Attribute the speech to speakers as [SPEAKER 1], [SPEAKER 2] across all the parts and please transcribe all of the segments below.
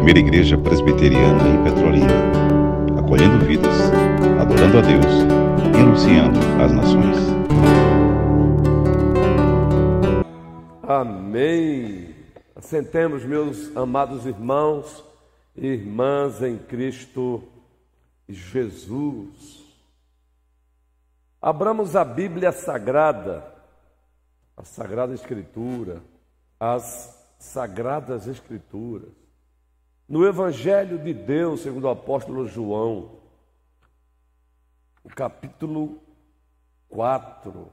[SPEAKER 1] primeira igreja presbiteriana em Petrolina, acolhendo vidas, adorando a Deus e anunciando às nações.
[SPEAKER 2] Amém. Assentemos, meus amados irmãos e irmãs em Cristo Jesus. Abramos a Bíblia Sagrada, a Sagrada Escritura, as Sagradas Escrituras. No Evangelho de Deus, segundo o apóstolo João, capítulo 4.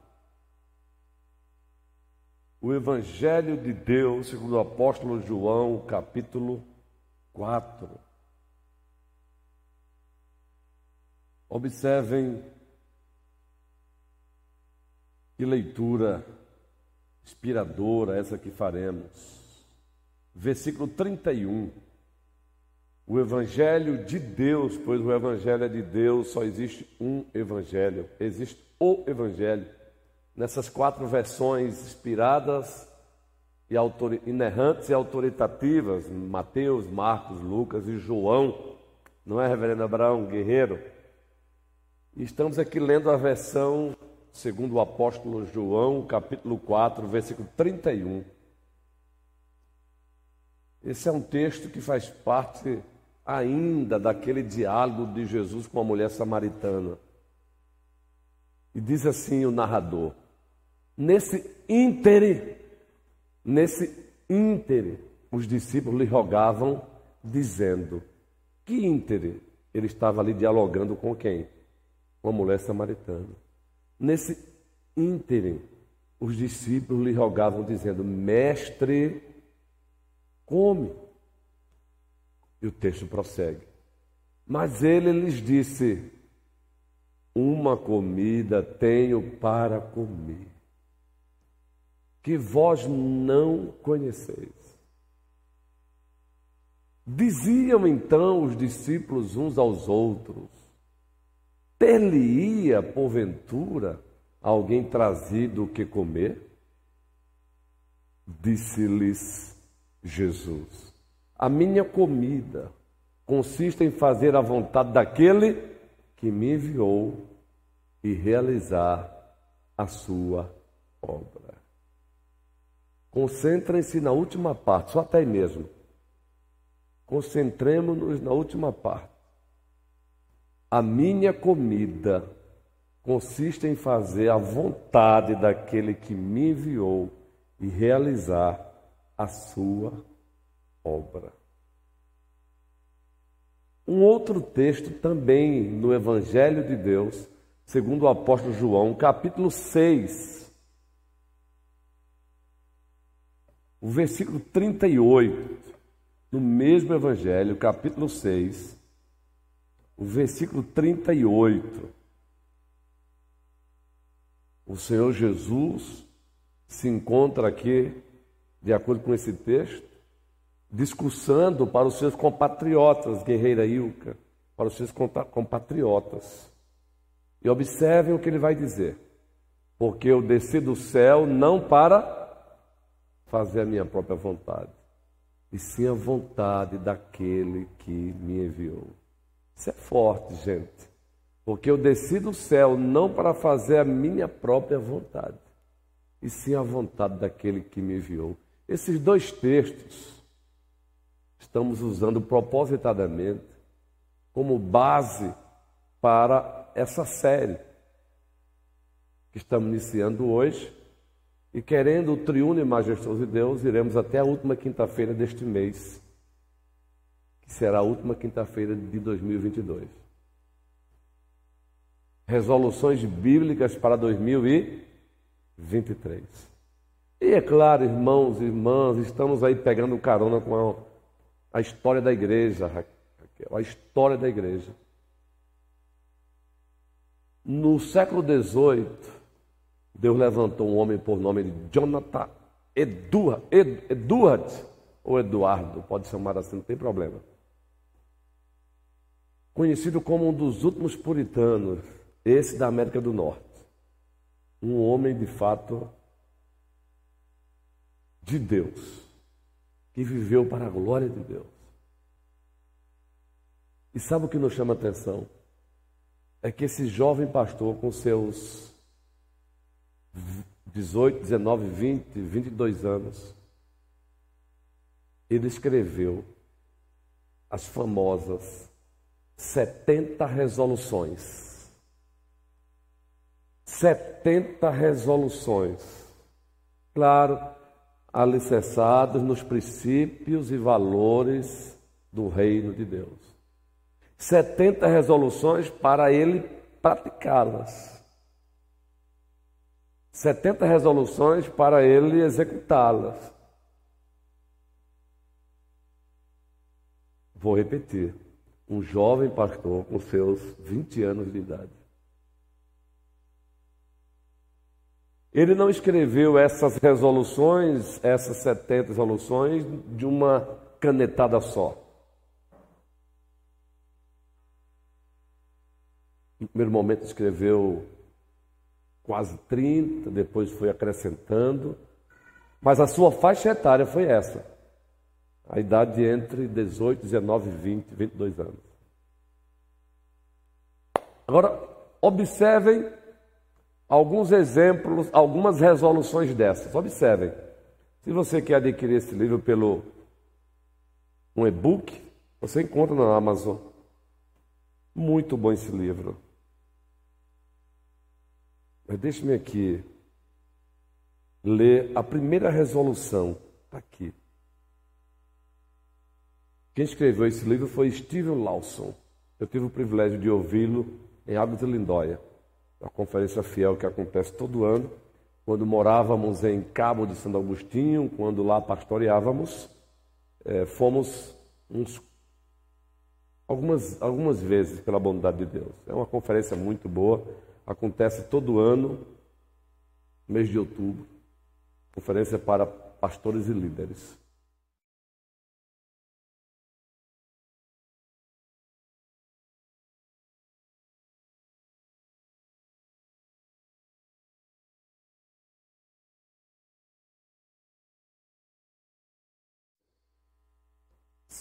[SPEAKER 2] O Evangelho de Deus, segundo o apóstolo João, capítulo 4. Observem que leitura inspiradora essa que faremos versículo 31. O Evangelho de Deus, pois o Evangelho é de Deus, só existe um Evangelho, existe o Evangelho. Nessas quatro versões inspiradas e inerrantes e autoritativas, Mateus, Marcos, Lucas e João, não é, Reverendo Abraão Guerreiro? E estamos aqui lendo a versão segundo o apóstolo João, capítulo 4, versículo 31. Esse é um texto que faz parte ainda daquele diálogo de Jesus com a mulher samaritana. E diz assim o narrador: Nesse íntere, nesse íntere, os discípulos lhe rogavam, dizendo: Que íntere? Ele estava ali dialogando com quem? Com a mulher samaritana. Nesse íntere, os discípulos lhe rogavam, dizendo: Mestre, come. E o texto prossegue. Mas ele lhes disse: Uma comida tenho para comer, que vós não conheceis. Diziam então os discípulos uns aos outros: Ter-lhe-ia, porventura, alguém trazido o que comer? Disse-lhes Jesus. A minha comida consiste em fazer a vontade daquele que me enviou e realizar a sua obra. Concentrem-se na última parte, só até aí mesmo. Concentremos-nos na última parte. A minha comida consiste em fazer a vontade daquele que me enviou e realizar a sua obra. Um outro texto também no Evangelho de Deus, segundo o apóstolo João, capítulo 6, o versículo 38, no mesmo Evangelho, capítulo 6, o versículo 38. O Senhor Jesus se encontra aqui de acordo com esse texto, discursando para os seus compatriotas, guerreira Ilka, para os seus compatriotas. E observem o que ele vai dizer. Porque eu desci do céu não para fazer a minha própria vontade, e sim a vontade daquele que me enviou. Isso é forte, gente. Porque eu desci do céu não para fazer a minha própria vontade, e sim a vontade daquele que me enviou. Esses dois textos estamos usando propositadamente como base para essa série que estamos iniciando hoje. E querendo o triuno e majestoso de Deus, iremos até a última quinta-feira deste mês, que será a última quinta-feira de 2022. Resoluções bíblicas para 2023. E é claro, irmãos e irmãs, estamos aí pegando carona com a, a história da igreja, Raquel, a história da igreja. No século XVIII, Deus levantou um homem por nome de Jonathan Edward, Ed, Edward ou Eduardo, pode chamar assim, não tem problema. Conhecido como um dos últimos puritanos, esse da América do Norte. Um homem de fato de Deus, que viveu para a glória de Deus. E sabe o que nos chama atenção? É que esse jovem pastor, com seus 18, 19, 20, 22 anos, ele escreveu as famosas 70 resoluções. 70 resoluções. Claro, alicerçados nos princípios e valores do reino de Deus. 70 resoluções para ele praticá-las. 70 resoluções para ele executá-las. Vou repetir. Um jovem pastor com seus 20 anos de idade. Ele não escreveu essas resoluções, essas 70 resoluções, de uma canetada só. No primeiro momento escreveu quase 30, depois foi acrescentando, mas a sua faixa etária foi essa. A idade entre 18, 19, 20, 22 anos. Agora, observem alguns exemplos, algumas resoluções dessas. Observem. Se você quer adquirir esse livro pelo um e-book, você encontra na Amazon. Muito bom esse livro. Mas deixe-me aqui ler a primeira resolução. Está aqui. Quem escreveu esse livro foi Steven Lawson. Eu tive o privilégio de ouvi-lo em Águas de Lindóia, a conferência fiel que acontece todo ano, quando morávamos em Cabo de Santo Agostinho, quando lá pastoreávamos, é, fomos uns, algumas, algumas vezes pela bondade de Deus. É uma conferência muito boa acontece todo ano, mês de outubro, conferência para pastores e líderes.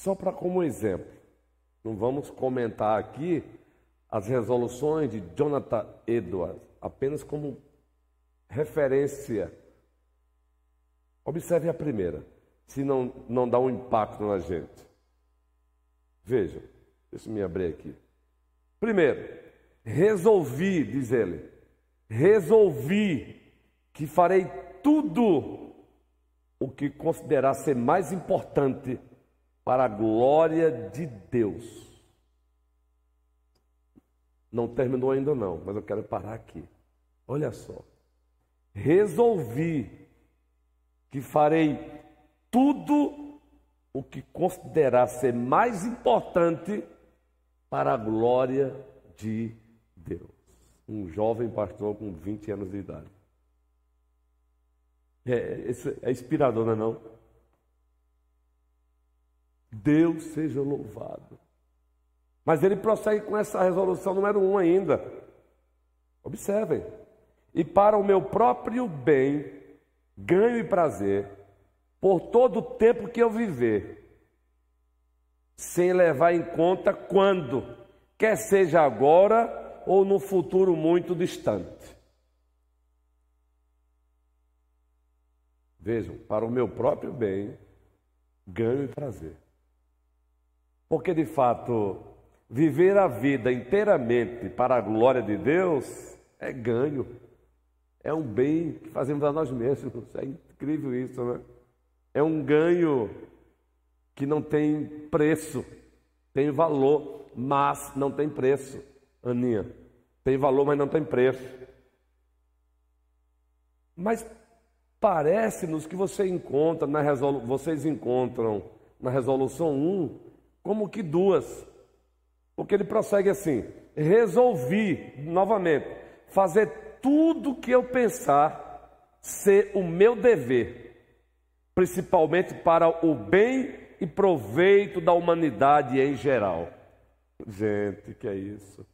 [SPEAKER 2] Só para como exemplo, não vamos comentar aqui as resoluções de Jonathan Edwards apenas como referência. Observe a primeira, se não, não dá um impacto na gente. Veja, deixa eu me abrir aqui. Primeiro, resolvi, diz ele, resolvi que farei tudo o que considerar ser mais importante para a glória de Deus. Não terminou ainda não, mas eu quero parar aqui. Olha só. Resolvi que farei tudo o que considerar ser mais importante para a glória de Deus. Um jovem pastor com 20 anos de idade. É, é inspirador, não é não? Deus seja louvado. Mas ele prossegue com essa resolução número um ainda. Observem. E para o meu próprio bem, ganho e prazer, por todo o tempo que eu viver, sem levar em conta quando, quer seja agora ou no futuro muito distante. Vejam, para o meu próprio bem, ganho e prazer. Porque de fato, Viver a vida inteiramente para a glória de Deus é ganho. É um bem que fazemos a nós mesmos. É incrível isso, né? É um ganho que não tem preço, tem valor, mas não tem preço. Aninha, tem valor, mas não tem preço. Mas parece-nos que você encontra na resolu... vocês encontram na resolução 1 como que duas. Porque ele prossegue assim: resolvi, novamente, fazer tudo que eu pensar ser o meu dever, principalmente para o bem e proveito da humanidade em geral. Gente, que é isso?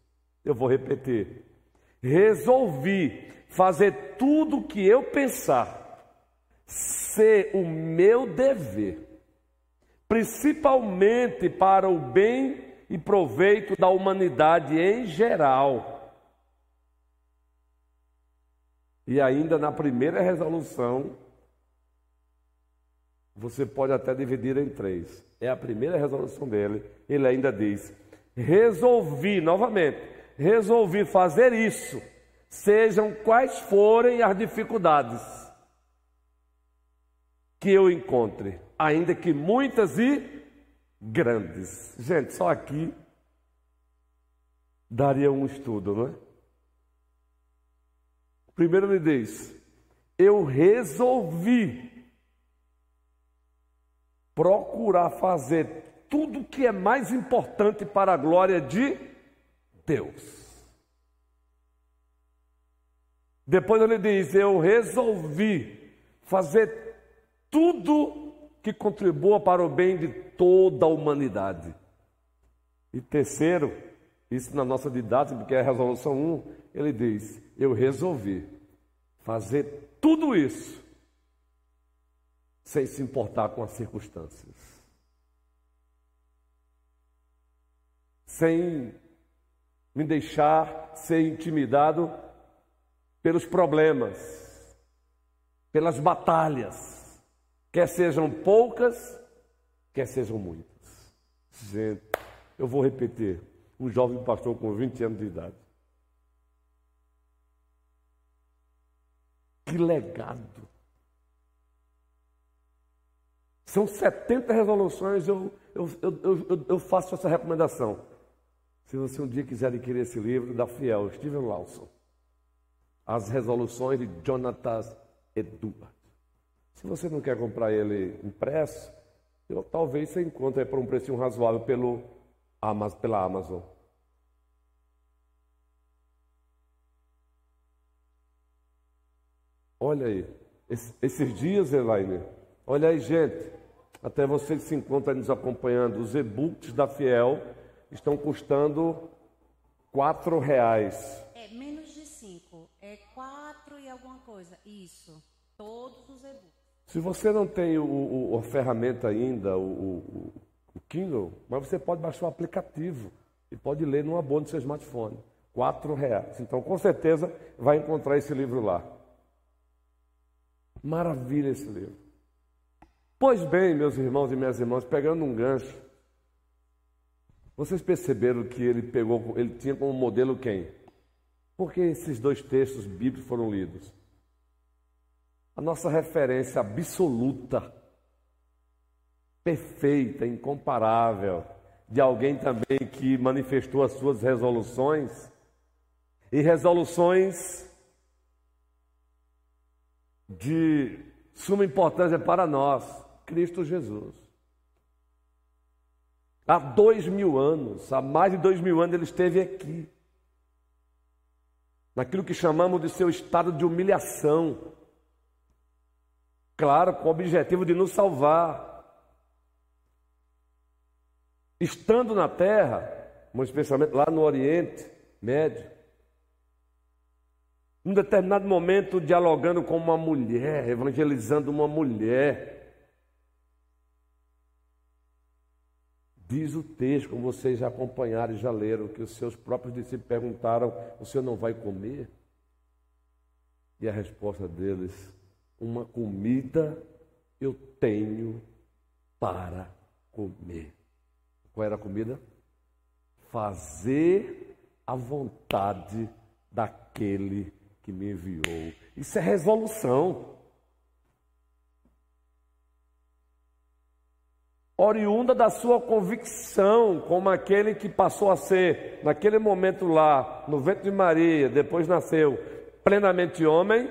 [SPEAKER 2] Eu vou repetir. Resolvi fazer tudo o que eu pensar ser o meu dever, principalmente para o bem e proveito da humanidade em geral. E ainda na primeira resolução, você pode até dividir em três. É a primeira resolução dele. Ele ainda diz: resolvi, novamente, resolvi fazer isso, sejam quais forem as dificuldades que eu encontre, ainda que muitas e grandes. Gente, só aqui daria um estudo, não é? Primeiro ele diz: Eu resolvi procurar fazer tudo que é mais importante para a glória de Deus. Depois ele diz: Eu resolvi fazer tudo que contribua para o bem de toda a humanidade. E terceiro, isso na nossa didática, que é a resolução 1, ele diz: Eu resolvi fazer tudo isso sem se importar com as circunstâncias. Sem me deixar ser intimidado pelos problemas, pelas batalhas, quer sejam poucas, quer sejam muitas. Gente, eu vou repetir: um jovem pastor com 20 anos de idade. Que legado! São 70 resoluções, eu, eu, eu, eu, faço essa recomendação. Se você um dia quiser adquirir esse livro, da Fiel, Steven Lawson. As resoluções de Jonathan Edward. Se você não quer comprar ele impresso, eu, talvez você encontre por um preço razoável pelo, pela Amazon. Olha aí, esses dias, Elaine, olha aí, gente, até você que se encontra nos acompanhando, os e-books da Fiel estão custando quatro reais.
[SPEAKER 3] É menos de cinco, é quatro e alguma coisa. Isso, todos os e-books.
[SPEAKER 2] Se você não tem o, o, a ferramenta ainda, o, o, Kindle, mas você pode baixar o aplicativo e pode ler numa boa no seu smartphone. Quatro reais. Então, com certeza, vai encontrar esse livro lá. Maravilha esse livro. Pois bem, meus irmãos e minhas irmãs, pegando um gancho, vocês perceberam que ele pegou, ele tinha como modelo quem? Porque esses dois textos bíblicos foram lidos. A nossa referência absoluta, perfeita, incomparável, de alguém também que manifestou as suas resoluções, e resoluções de suma importância para nós, Cristo Jesus. Há dois mil anos, há mais de dois mil anos ele esteve aqui, naquilo que chamamos de seu estado de humilhação, claro, com o objetivo de nos salvar. Estando na terra, especialmente lá no Oriente Médio, num determinado momento, dialogando com uma mulher, evangelizando uma mulher. Diz o texto, como vocês já acompanharam e já leram, que os seus próprios discípulos perguntaram: O senhor não vai comer? E a resposta deles: Uma comida eu tenho para comer. Qual era a comida? Fazer a vontade daquele que me enviou. Isso é resolução. Oriunda da sua convicção, como aquele que passou a ser, naquele momento lá, no ventre de Maria, depois nasceu plenamente homem,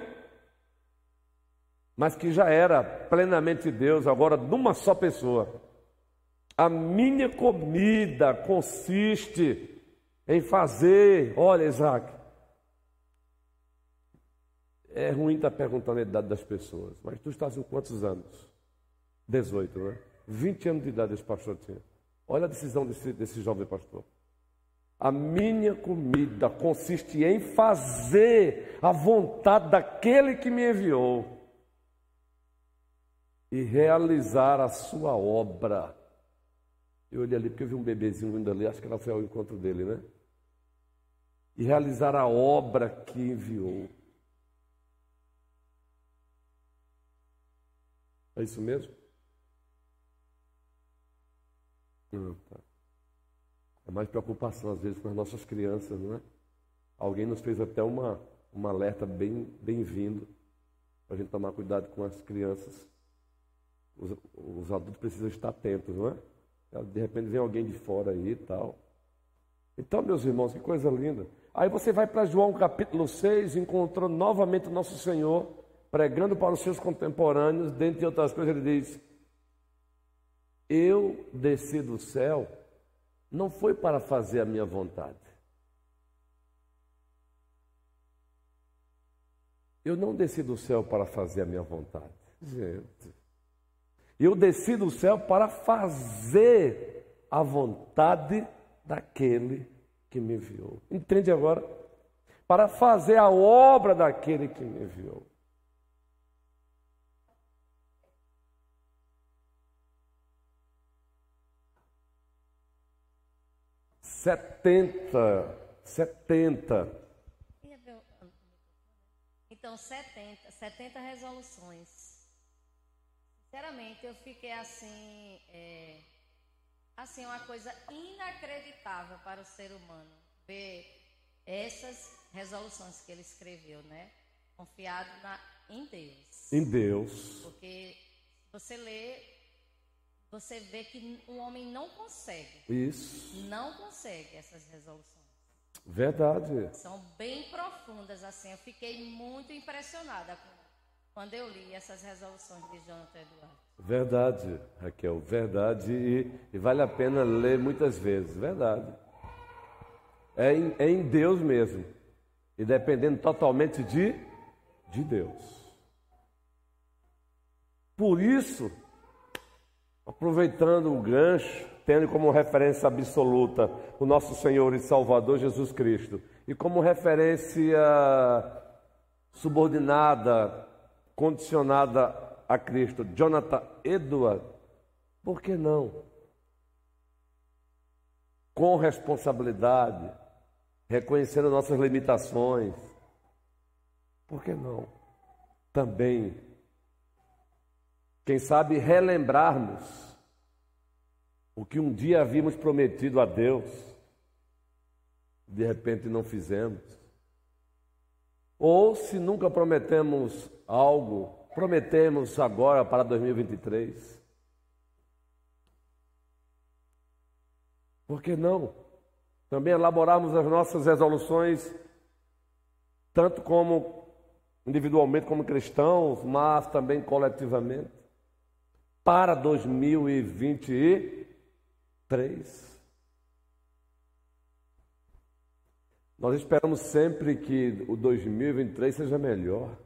[SPEAKER 2] mas que já era plenamente Deus, agora numa só pessoa. A minha comida consiste em fazer, olha, Isaac, é ruim estar perguntando a idade das pessoas, mas tu estás com quantos anos? 18, né? 20 anos de idade esse pastor tinha. Olha a decisão desse, desse jovem pastor. A minha comida consiste em fazer a vontade daquele que me enviou e realizar a sua obra. Eu olhei ali porque eu vi um bebezinho vindo ali, acho que ela foi ao encontro dele, né? E realizar a obra que enviou. É isso mesmo? Não, tá. É mais preocupação às vezes com as nossas crianças, não é? Alguém nos fez até uma, uma alerta bem bem-vindo para a gente tomar cuidado com as crianças. Os, os adultos precisam estar atentos, não é? De repente vem alguém de fora aí e tal. Então, meus irmãos, que coisa linda. Aí você vai para João capítulo 6, encontrou novamente o nosso Senhor pregando para os seus contemporâneos, dentre outras coisas, ele diz: Eu desci do céu, não foi para fazer a minha vontade. Eu não desci do céu para fazer a minha vontade. Gente, eu desci do céu para fazer a vontade daquele que me enviou. Entende agora? Para fazer a obra daquele que me enviou. Setenta, setenta.
[SPEAKER 3] Então, setenta, setenta resoluções. Sinceramente, eu fiquei assim, é, assim uma coisa inacreditável para o ser humano ver essas resoluções que ele escreveu, né? Confiado na, em Deus.
[SPEAKER 2] Em Deus.
[SPEAKER 3] Porque você lê você vê que o homem não consegue.
[SPEAKER 2] Isso.
[SPEAKER 3] Não consegue essas resoluções.
[SPEAKER 2] Verdade.
[SPEAKER 3] São bem profundas, assim. Eu fiquei muito impressionada quando eu li essas resoluções de Jonathan Eduardo.
[SPEAKER 2] Verdade, Raquel, verdade. E, e vale a pena ler muitas vezes, verdade. É em, é em Deus mesmo. E dependendo totalmente de, de Deus. Por isso, Aproveitando o gancho, tendo como referência absoluta o nosso Senhor e Salvador Jesus Cristo, e como referência subordinada, condicionada a Cristo, Jonathan Edward, por que não? Com responsabilidade, reconhecendo nossas limitações, por que não? Também quem sabe relembrarmos o que um dia havíamos prometido a Deus, de repente não fizemos. Ou se nunca prometemos algo, prometemos agora para 2023. Por que não? Também elaborarmos as nossas resoluções, tanto como individualmente como cristãos, mas também coletivamente para 2023. Nós esperamos sempre que o 2023 seja melhor,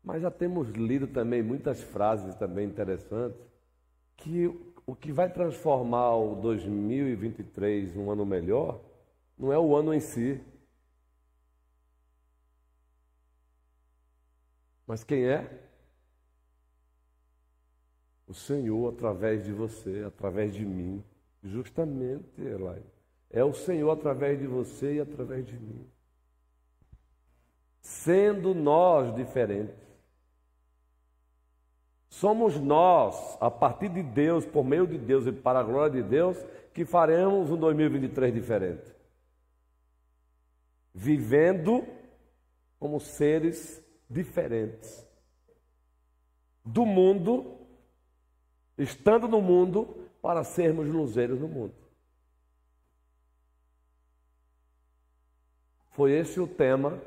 [SPEAKER 2] mas já temos lido também muitas frases também interessantes que o que vai transformar o 2023 um ano melhor não é o ano em si, mas quem é? o Senhor através de você, através de mim. Justamente, Elaine. É o Senhor através de você e através de mim. Sendo nós diferentes. Somos nós, a partir de Deus, por meio de Deus e para a glória de Deus, que faremos um 2023 diferente. Vivendo como seres diferentes. Do mundo estando no mundo, para sermos luzeiros no mundo. Foi esse o tema,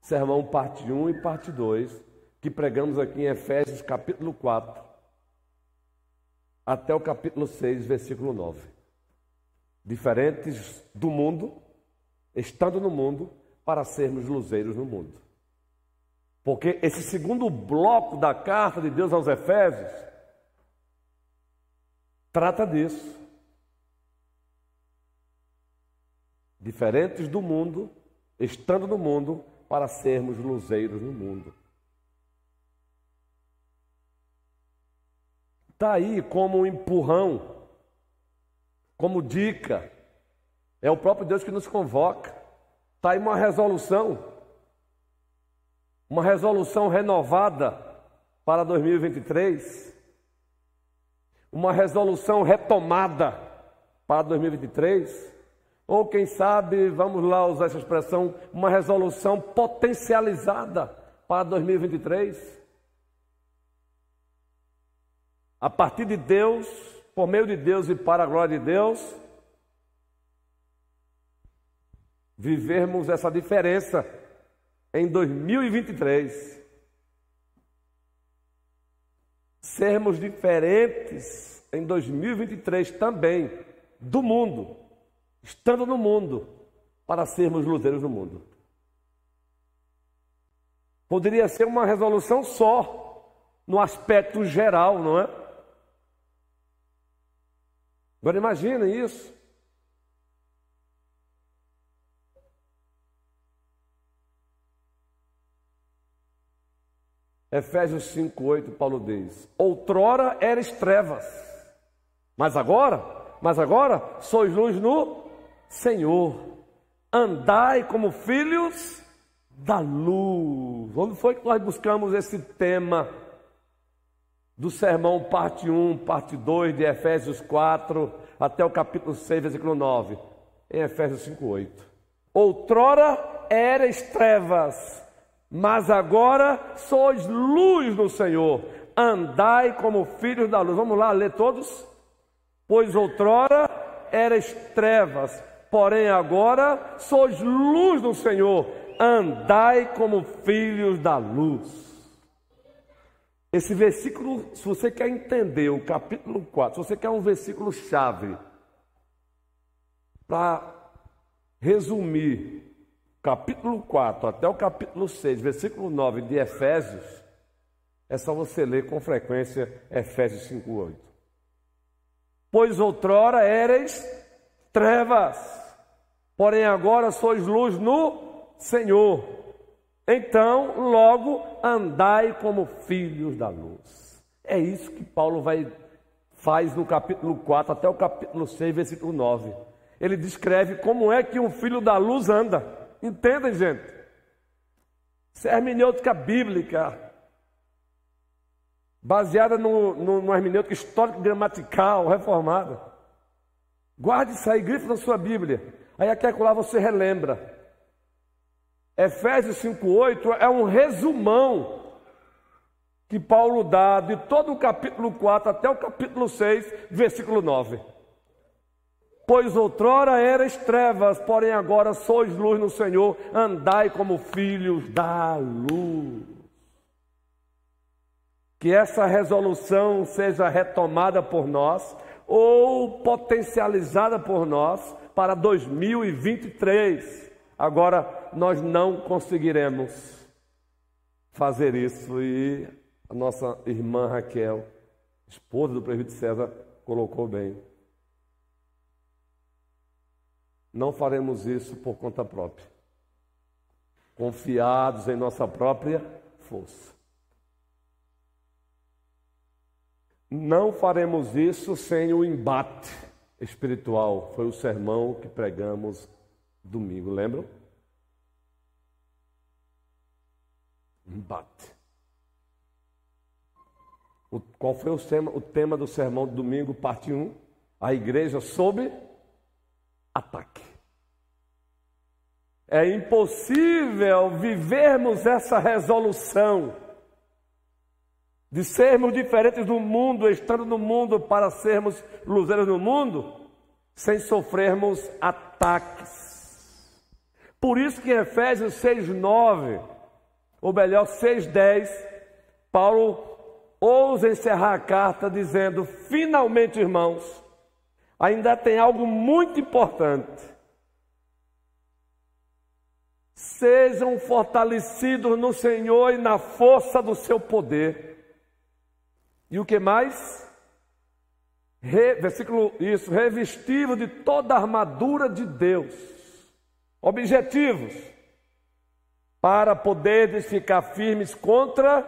[SPEAKER 2] sermão parte 1 e parte 2, que pregamos aqui em Efésios capítulo 4, até o capítulo 6, versículo 9. Diferentes do mundo, estando no mundo, para sermos luzeiros no mundo. Porque esse segundo bloco da carta de Deus aos Efésios trata disso. Diferentes do mundo, estando no mundo, para sermos luzeiros no mundo. Está aí como um empurrão como dica. É o próprio Deus que nos convoca. Está aí uma resolução, uma resolução renovada para 2023, uma resolução retomada para 2023, ou quem sabe, vamos lá usar essa expressão, uma resolução potencializada para 2023. A partir de Deus, por meio de Deus e para a glória de Deus, vivermos essa diferença em 2023. Sermos diferentes em 2023 também do mundo, estando no mundo, para sermos luzeiros do mundo. Poderia ser uma resolução só, no aspecto geral, não é? Agora imagine isso. Efésios 5:8, Paulo diz: Outrora eres trevas, mas agora, mas agora sois luz no Senhor. Andai como filhos da luz. Onde foi que nós buscamos esse tema do sermão parte 1, parte 2 de Efésios 4 até o capítulo 6, versículo 9? Em Efésios 5:8. Outrora eres trevas, mas agora sois luz no Senhor. Andai como filhos da luz. Vamos lá ler todos? Pois outrora eras trevas, porém agora sois luz no Senhor. Andai como filhos da luz. Esse versículo, se você quer entender o capítulo 4, se você quer um versículo chave para resumir capítulo 4 até o capítulo 6, versículo 9 de Efésios, é só você ler com frequência Efésios 5:8. Pois outrora eres trevas, porém agora sois luz no Senhor. Então, logo andai como filhos da luz. É isso que Paulo vai faz no capítulo 4 até o capítulo 6, versículo 9. Ele descreve como é que um filho da luz anda. Entendem, gente? Isso é hermenêutica bíblica, baseada no, no, no hermenêutica histórico-gramatical, reformada. Guarde isso aí, grife na sua Bíblia. Aí aqui lá você relembra. Efésios 5,8 é um resumão que Paulo dá de todo o capítulo 4 até o capítulo 6, versículo 9. Pois outrora eras trevas, porém agora sois luz no Senhor, andai como filhos da luz. Que essa resolução seja retomada por nós ou potencializada por nós para 2023. Agora nós não conseguiremos fazer isso e a nossa irmã Raquel, esposa do prefeito César, colocou bem. Não faremos isso por conta própria, confiados em nossa própria força. Não faremos isso sem o embate espiritual. Foi o sermão que pregamos domingo, lembram? Embate. O, qual foi o tema, o tema do sermão do domingo, parte 1? A igreja sob ataque. É impossível vivermos essa resolução de sermos diferentes do mundo, estando no mundo para sermos luzeiros no mundo, sem sofrermos ataques. Por isso que em Efésios 6:9, ou melhor, 6:10, Paulo ousa encerrar a carta dizendo: "Finalmente, irmãos, ainda tem algo muito importante. Sejam fortalecidos no Senhor e na força do seu poder. E o que mais? Re, versículo isso, revestido de toda a armadura de Deus. Objetivos para poderes ficar firmes contra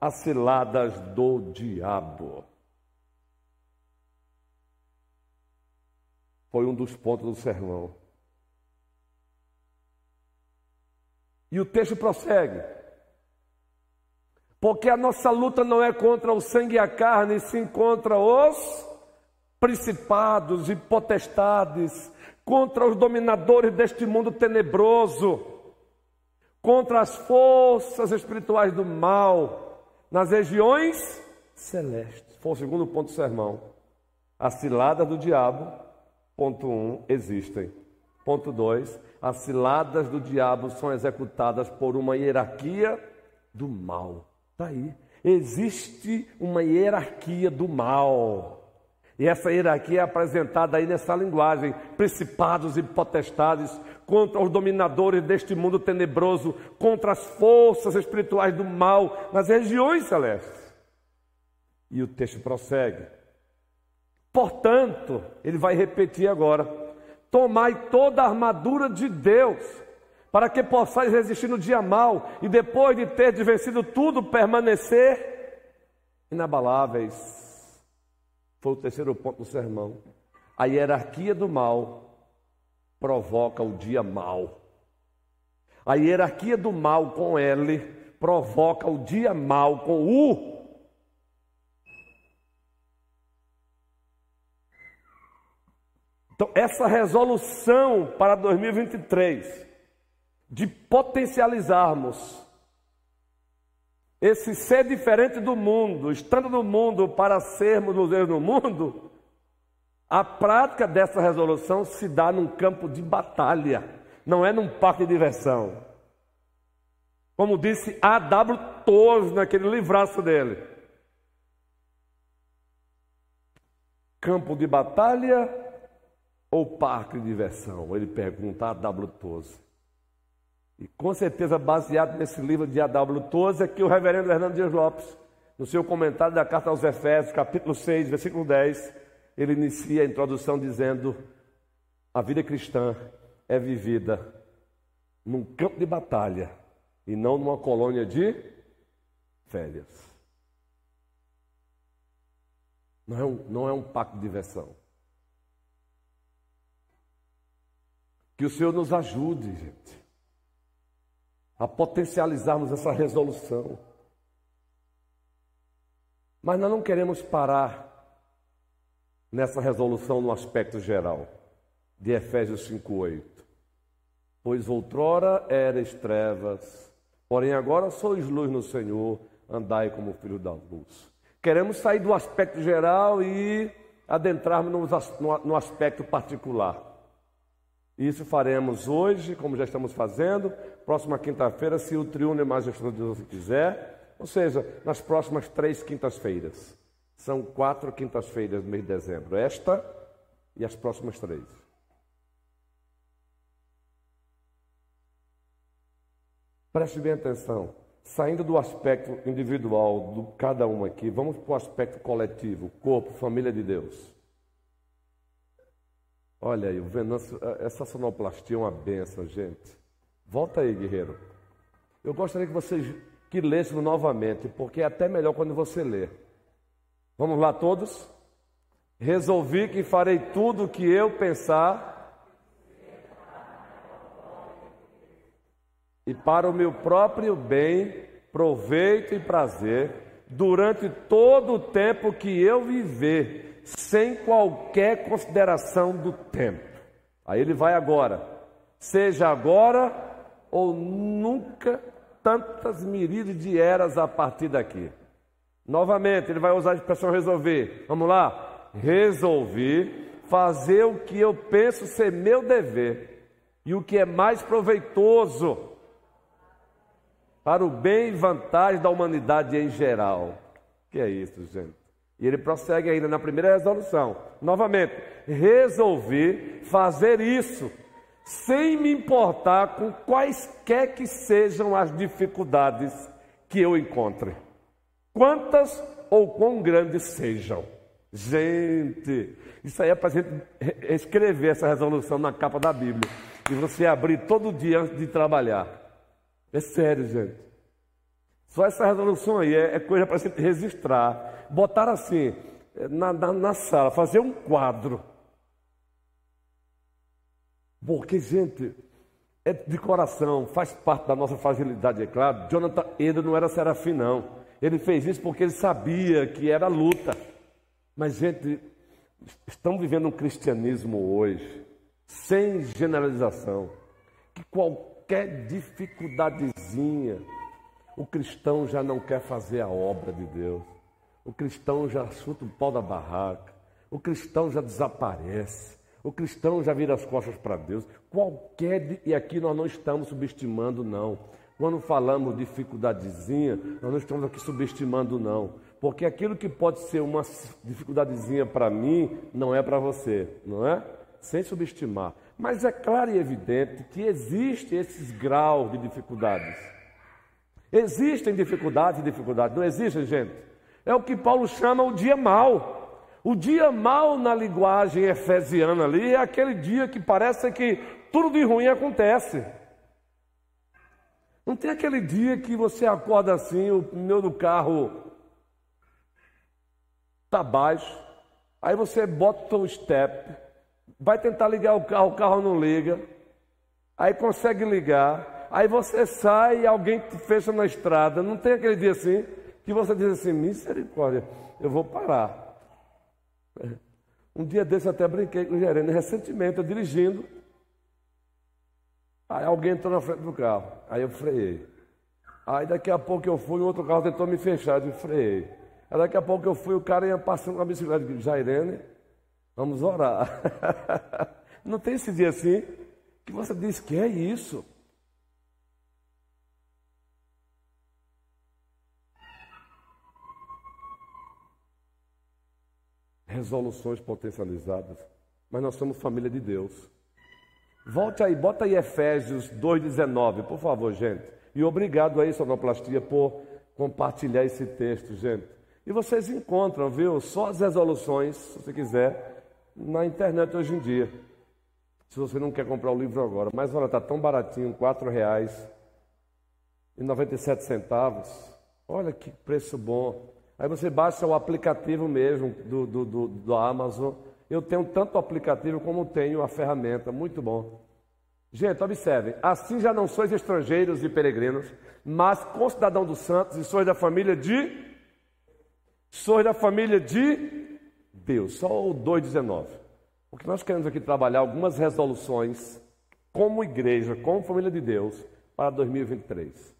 [SPEAKER 2] as ciladas do diabo. Foi um dos pontos do sermão. E o texto prossegue. Porque a nossa luta não é contra o sangue e a carne, sim contra os principados e potestades, contra os dominadores deste mundo tenebroso, contra as forças espirituais do mal nas regiões celestes. Foi o segundo ponto do sermão. A cilada do diabo, ponto um, existem. Ponto dois, as ciladas do diabo são executadas por uma hierarquia do mal. Está aí. Existe uma hierarquia do mal. E essa hierarquia é apresentada aí nessa linguagem: principados e potestades contra os dominadores deste mundo tenebroso, contra as forças espirituais do mal nas regiões celestes. E o texto prossegue. Portanto, ele vai repetir agora: tomai toda a armadura de Deus, para que possais resistir no dia mal e depois de ter vencido tudo, permanecer inabaláveis. Foi o terceiro ponto do sermão. A hierarquia do mal provoca o dia mal. A hierarquia do mal com L provoca o dia mal com U. Então, essa resolução para 2023 de potencializarmos esse ser diferente do mundo, estando no mundo para sermos luzeiros no mundo, a prática dessa resolução se dá num campo de batalha, não é num parque de diversão. Como disse A.W. Toz naquele livraço dele. Campo de batalha ou parque de diversão? Ele pergunta a A.W. Toz. E com certeza baseado nesse livro de A.W. Tozer, que o reverendo Hernando Dias Lopes, no seu comentário da carta aos Efésios, capítulo 6, versículo 10, ele inicia a introdução dizendo: a vida cristã é vivida num campo de batalha e não numa colônia de férias. Não é um, não é um pacto de diversão. Que o Senhor nos ajude, gente a potencializarmos essa resolução. Mas nós não queremos parar nessa resolução no aspecto geral de Efésios 5:8. Pois outrora eras trevas, porém agora sois luz no Senhor, andai como filho da luz. Queremos sair do aspecto geral e adentrarmos no aspecto particular. Isso faremos hoje, como já estamos fazendo, próxima quinta-feira, se o Triunio Majestoso quiser, ou seja, nas próximas três quintas-feiras. São quatro quintas-feiras no mês de dezembro, esta e as próximas três. Preste bem atenção. Saindo do aspecto individual de cada um aqui, vamos para o aspecto coletivo, corpo, família de Deus. Olha aí, o Venâncio, essa sonoplastia é uma benção, gente. Volta aí, guerreiro. Eu gostaria que vocês que lessem novamente, porque é até melhor quando você lê. Vamos lá todos? Resolvi que farei tudo o que eu pensar e para o meu próprio bem, proveito e prazer, durante todo o tempo que eu viver sem qualquer consideração do tempo. Aí ele vai agora, seja agora ou nunca, tantas miríades de eras a partir daqui. Novamente, ele vai usar a expressão resolver. Vamos lá? Resolvi fazer o que eu penso ser meu dever e o que é mais proveitoso para o bem e vantagem da humanidade em geral. Que é isso, gente? E ele prossegue ainda na primeira resolução. Novamente, resolvi fazer isso sem me importar com quaisquer que sejam as dificuldades que eu encontre. Quantas ou quão grandes sejam. Gente, isso aí é para a gente escrever essa resolução na capa da Bíblia. E você abrir todo dia antes de trabalhar. É sério, gente. Só essa resolução aí é, é coisa para a gente registrar. Botar assim, na, na, na sala, fazer um quadro. Porque, gente, é de coração, faz parte da nossa fragilidade, é claro. Jonathan Eder não era serafim, não. Ele fez isso porque ele sabia que era luta. Mas, gente, estamos vivendo um cristianismo hoje, sem generalização, que qualquer dificuldadezinha, o cristão já não quer fazer a obra de Deus. O cristão já chuta o pau da barraca. O cristão já desaparece. O cristão já vira as costas para Deus. Qualquer. E aqui nós não estamos subestimando, não. Quando falamos dificuldadezinha, nós não estamos aqui subestimando, não. Porque aquilo que pode ser uma dificuldadezinha para mim, não é para você, não é? Sem subestimar. Mas é claro e evidente que existem esses graus de dificuldades. Existem dificuldades e dificuldades, não existem, gente? É o que Paulo chama o dia mau. O dia mal na linguagem efesiana ali é aquele dia que parece que tudo de ruim acontece. Não tem aquele dia que você acorda assim, o pneu do carro está baixo, aí você bota o step, vai tentar ligar o carro, o carro não liga, aí consegue ligar, aí você sai e alguém te fecha na estrada. Não tem aquele dia assim que você diz assim: misericórdia, eu vou parar. Um dia desse até brinquei com o gerente, recentemente, eu dirigindo. Aí alguém entrou na frente do carro, aí eu freiei. Aí daqui a pouco eu fui, outro carro tentou me fechar, eu freiei. Aí daqui a pouco eu fui, o cara ia passando com a bicicleta, eu disse, Jairene, vamos orar. Não tem esse dia assim que você diz que é isso. Resoluções potencializadas, mas nós somos família de Deus. Volte aí, bota aí Efésios 2,19, por favor, gente. E obrigado aí, Sonoplastia, por compartilhar esse texto, gente. E vocês encontram, viu, só as resoluções, se você quiser, na internet hoje em dia. Se você não quer comprar o livro agora. Mas olha, está tão baratinho, R$ reais e 97 centavos. Olha que preço bom. Aí você baixa o aplicativo mesmo do, do, do, do Amazon. Eu tenho tanto o aplicativo como tenho a ferramenta, muito bom. Gente, observem, assim já não sois estrangeiros e peregrinos, mas concidadão dos santos e sois da família de sois da família de Deus. Só o 2,19. Porque nós queremos aqui trabalhar algumas resoluções como igreja, como família de Deus, para 2023.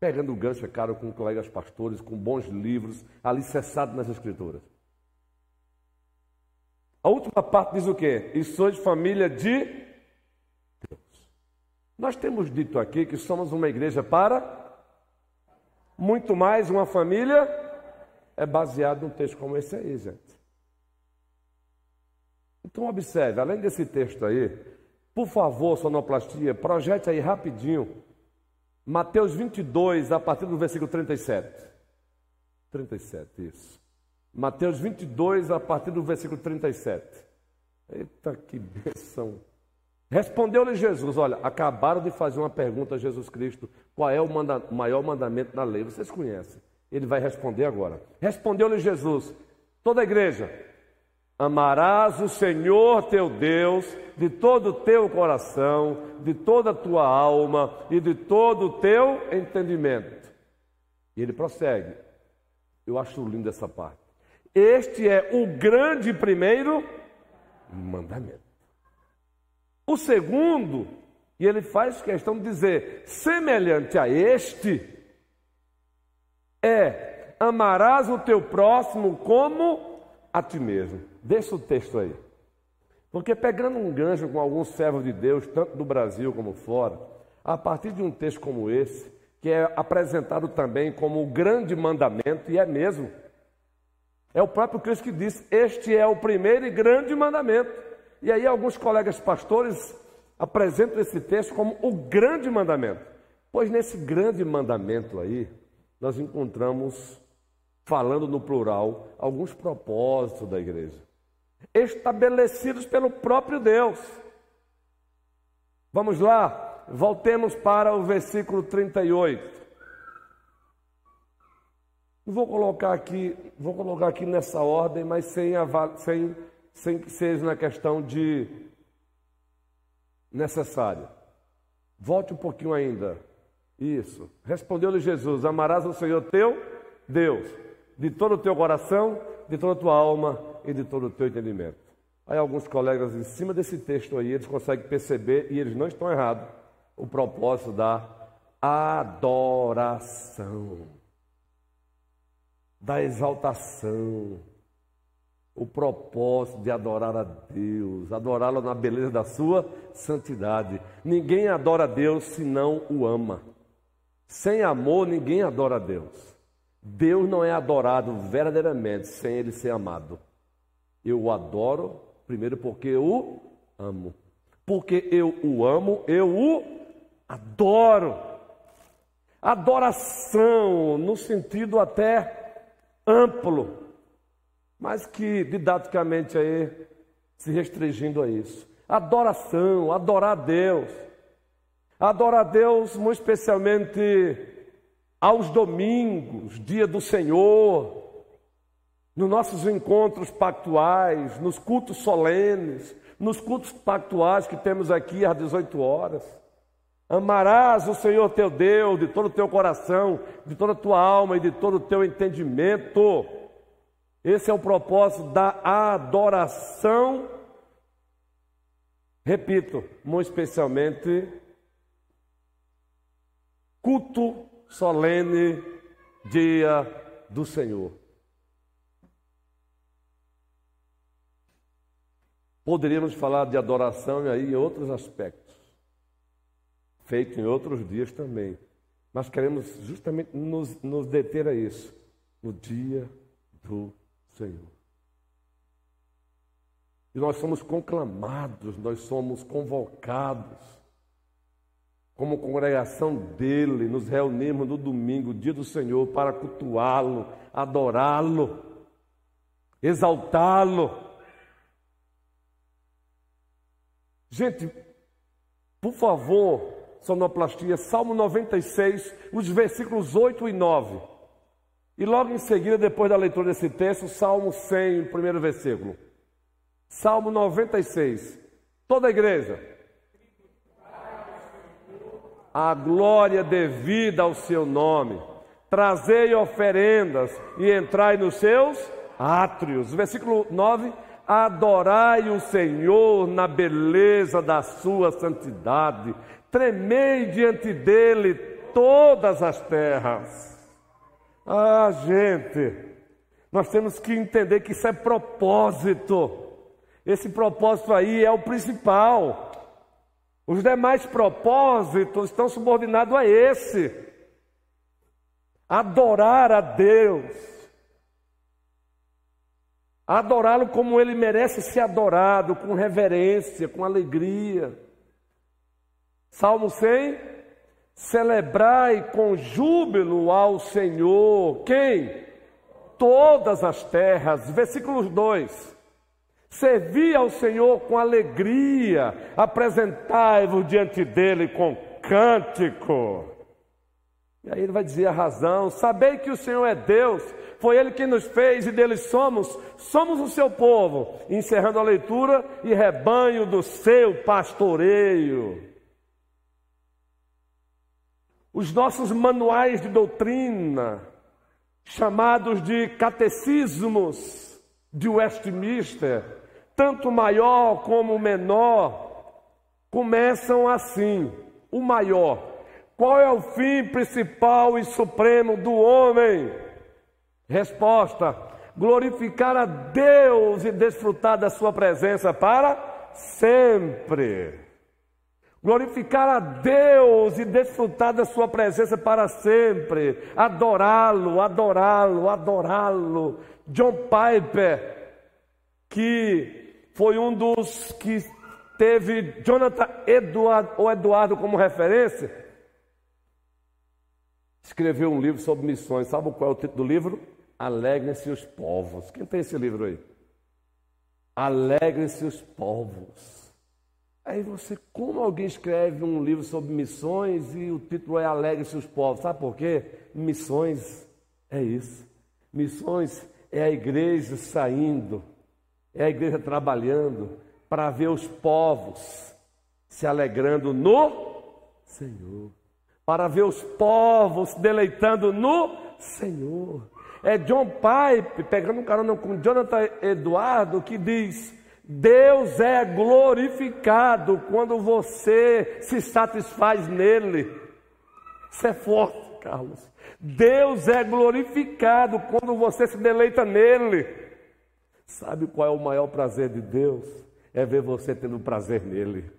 [SPEAKER 2] Pegando o gancho, é caro, com colegas pastores, com bons livros, alicerçados nas Escrituras. A última parte diz o quê? E sois família de Deus. Nós temos dito aqui que somos uma igreja para muito mais uma família é baseado num texto como esse aí, gente. Então observe, além desse texto aí, por favor, sonoplastia, projete aí rapidinho Mateus 22, a partir do versículo 37. 37, isso. Mateus 22, a partir do versículo 37. Eita, que bênção. Respondeu-lhe Jesus: Olha, acabaram de fazer uma pergunta a Jesus Cristo: qual é o manda maior mandamento da lei? Vocês conhecem. Ele vai responder agora. Respondeu-lhe Jesus: toda a igreja, Amarás o Senhor teu Deus de todo o teu coração, de toda a tua alma e de todo o teu entendimento. E ele prossegue. Eu acho lindo essa parte. Este é o grande primeiro mandamento. O segundo, e ele faz questão de dizer, semelhante a este, é amarás o teu próximo como a ti mesmo. Deixa o texto aí. Porque pegando um gancho com alguns servos de Deus, tanto do Brasil como fora, a partir de um texto como esse, que é apresentado também como o grande mandamento, e é mesmo. É o próprio Cristo que diz: Este é o primeiro e grande mandamento. E aí, alguns colegas pastores apresentam esse texto como o grande mandamento. Pois nesse grande mandamento aí, nós encontramos, falando no plural, alguns propósitos da igreja estabelecidos pelo próprio Deus. Vamos lá, voltemos para o versículo 38. Vou colocar aqui, vou colocar aqui nessa ordem, mas sem, sem, sem que seja na questão de necessário. Volte um pouquinho ainda. Isso. Respondeu-lhe Jesus: Amarás o Senhor teu Deus, de todo o teu coração, de toda a tua alma e de todo o teu entendimento. Aí alguns colegas em cima desse texto aí, eles conseguem perceber, e eles não estão errados, o propósito da adoração, da exaltação, o propósito de adorar a Deus, adorá-lo na beleza da sua santidade. Ninguém adora a Deus se não o ama. Sem amor, ninguém adora a Deus. Deus não é adorado verdadeiramente sem ele ser amado. Eu o adoro primeiro porque eu o amo. Porque eu o amo, eu o adoro. Adoração no sentido até amplo, mas que didaticamente aí se restringindo a isso. Adoração, adorar a Deus. Adorar a Deus muito especialmente aos domingos, dia do Senhor, nos nossos encontros pactuais, nos cultos solenes, nos cultos pactuais que temos aqui às 18 horas. Amarás o Senhor teu Deus de todo o teu coração, de toda a tua alma e de todo o teu entendimento. Esse é o propósito da adoração. Repito, muito especialmente, culto solene, dia do Senhor. Poderíamos falar de adoração e aí outros aspectos, feito em outros dias também. Mas queremos justamente nos, nos deter a isso, no dia do Senhor. E nós somos conclamados, nós somos convocados, como congregação dele, nos reunimos no domingo, dia do Senhor, para cultuá-lo, adorá-lo, exaltá-lo. Gente, por favor, sonoplastia, Salmo 96, os versículos 8 e 9. E logo em seguida, depois da leitura desse texto, Salmo 100, primeiro versículo. Salmo 96. Toda a igreja. A glória devida ao seu nome. Trazei oferendas e entrai nos seus átrios. Versículo 9 Adorai o Senhor na beleza da sua santidade, tremei diante dele todas as terras. Ah, gente, nós temos que entender que isso é propósito. Esse propósito aí é o principal. Os demais propósitos estão subordinados a esse. Adorar a Deus adorá-lo como ele merece ser adorado, com reverência, com alegria. Salmo 100: Celebrai com júbilo ao Senhor, quem? Todas as terras. Versículos 2: Servi ao Senhor com alegria, apresentai-vos diante dele com cântico. E aí ele vai dizer a razão: sabei que o Senhor é Deus, foi Ele que nos fez e dele somos, somos o seu povo. Encerrando a leitura, e rebanho do seu pastoreio. Os nossos manuais de doutrina, chamados de catecismos de Westminster, tanto maior como menor, começam assim: o maior. Qual é o fim principal e supremo do homem? Resposta: glorificar a Deus e desfrutar da Sua presença para sempre. Glorificar a Deus e desfrutar da Sua presença para sempre. Adorá-lo, adorá-lo, adorá-lo. John Piper, que foi um dos que teve Jonathan Edward, ou Eduardo como referência, escreveu um livro sobre missões. Sabe qual é o título do livro? Alegrem-se os povos. Quem tem esse livro aí? Alegrem-se os povos. Aí você, como alguém escreve um livro sobre missões e o título é Alegre-se os povos? Sabe por quê? Missões é isso. Missões é a igreja saindo, É a igreja trabalhando para ver os povos se alegrando no Senhor. Para ver os povos deleitando no Senhor. É John Pipe, pegando um carona com Jonathan Eduardo, que diz: Deus é glorificado quando você se satisfaz nele. Isso é forte, Carlos. Deus é glorificado quando você se deleita nele. Sabe qual é o maior prazer de Deus? É ver você tendo prazer nele.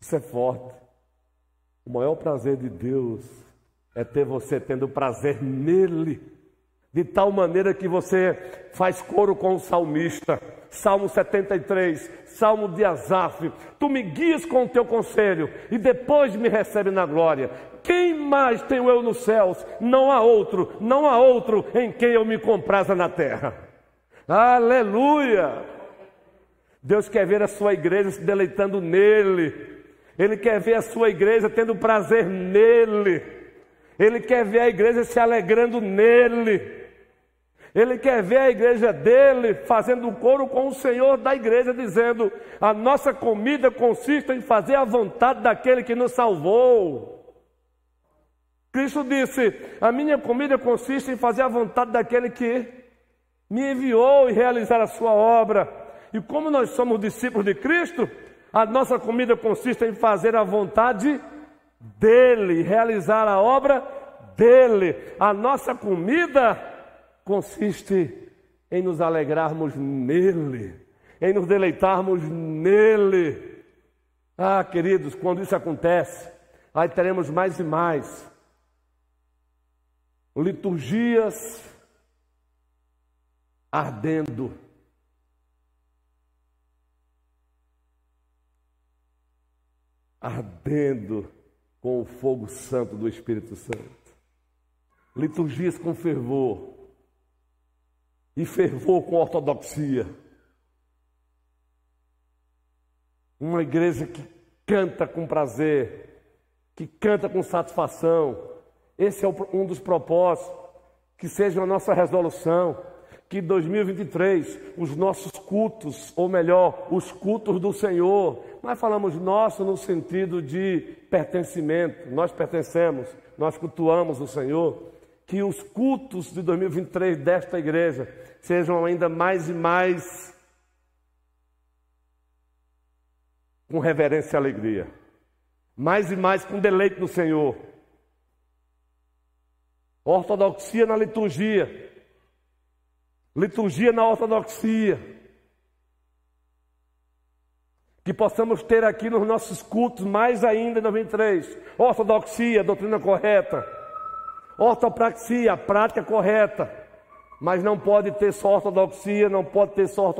[SPEAKER 2] Isso é forte. O maior prazer de Deus é ter você tendo prazer nele de tal maneira que você faz coro com o salmista. Salmo 73, Salmo de Asaf. Tu me guias com o teu conselho e depois me recebe na glória. Quem mais tenho eu nos céus? Não há outro, não há outro em quem eu me compraza na terra. Aleluia! Deus quer ver a sua igreja se deleitando nele. Ele quer ver a sua igreja tendo prazer nele. Ele quer ver a igreja se alegrando nele. Ele quer ver a igreja dele fazendo coro com o Senhor da igreja, dizendo: a nossa comida consiste em fazer a vontade daquele que nos salvou. Cristo disse: a minha comida consiste em fazer a vontade daquele que me enviou e realizar a sua obra. E como nós somos discípulos de Cristo, a nossa comida consiste em fazer a vontade dele, realizar a obra dele. A nossa comida consiste em nos alegrarmos nele, em nos deleitarmos nele. Ah, queridos, quando isso acontece, aí teremos mais e mais liturgias ardendo. Ardendo com o fogo santo do Espírito Santo. Liturgias com fervor e fervor com ortodoxia. Uma igreja que canta com prazer, que canta com satisfação. Esse é um dos propósitos. Que seja a nossa resolução. Que 2023 os nossos cultos, ou melhor, os cultos do Senhor, nós falamos nosso no sentido de pertencimento, nós pertencemos, nós cultuamos o Senhor. Que os cultos de 2023 desta igreja sejam ainda mais e mais com reverência e alegria, mais e mais com deleite no Senhor. Ortodoxia na liturgia, liturgia na ortodoxia. Que possamos ter aqui nos nossos cultos mais ainda em 93. Ortodoxia, doutrina correta Ortopraxia, prática correta. Mas não pode ter só ortodoxia, não pode ter só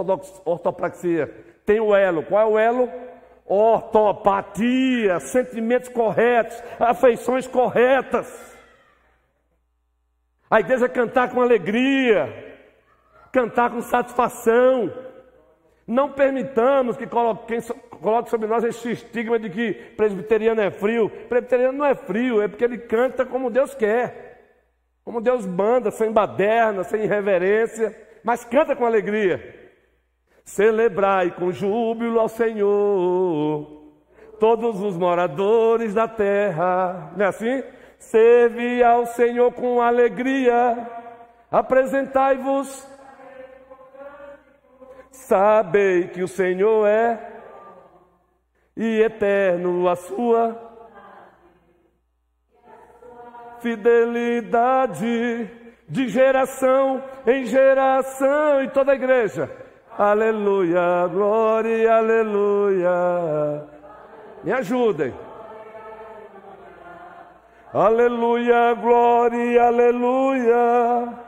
[SPEAKER 2] ortopraxia. Tem o elo. Qual é o elo? Ortopatia, sentimentos corretos, afeições corretas. A igreja cantar com alegria, cantar com satisfação. Não permitamos que coloquem, coloque sobre nós esse estigma de que presbiteriano é frio. Presbiteriano não é frio, é porque ele canta como Deus quer. Como Deus manda, sem baderna, sem irreverência, mas canta com alegria. Celebrai com júbilo ao Senhor, todos os moradores da terra. Não é assim? Serve ao Senhor com alegria, apresentai-vos. Sabei que o Senhor é e eterno a sua fidelidade de geração em geração e toda a igreja. Aleluia, glória, aleluia. Me ajudem. Aleluia, glória, aleluia.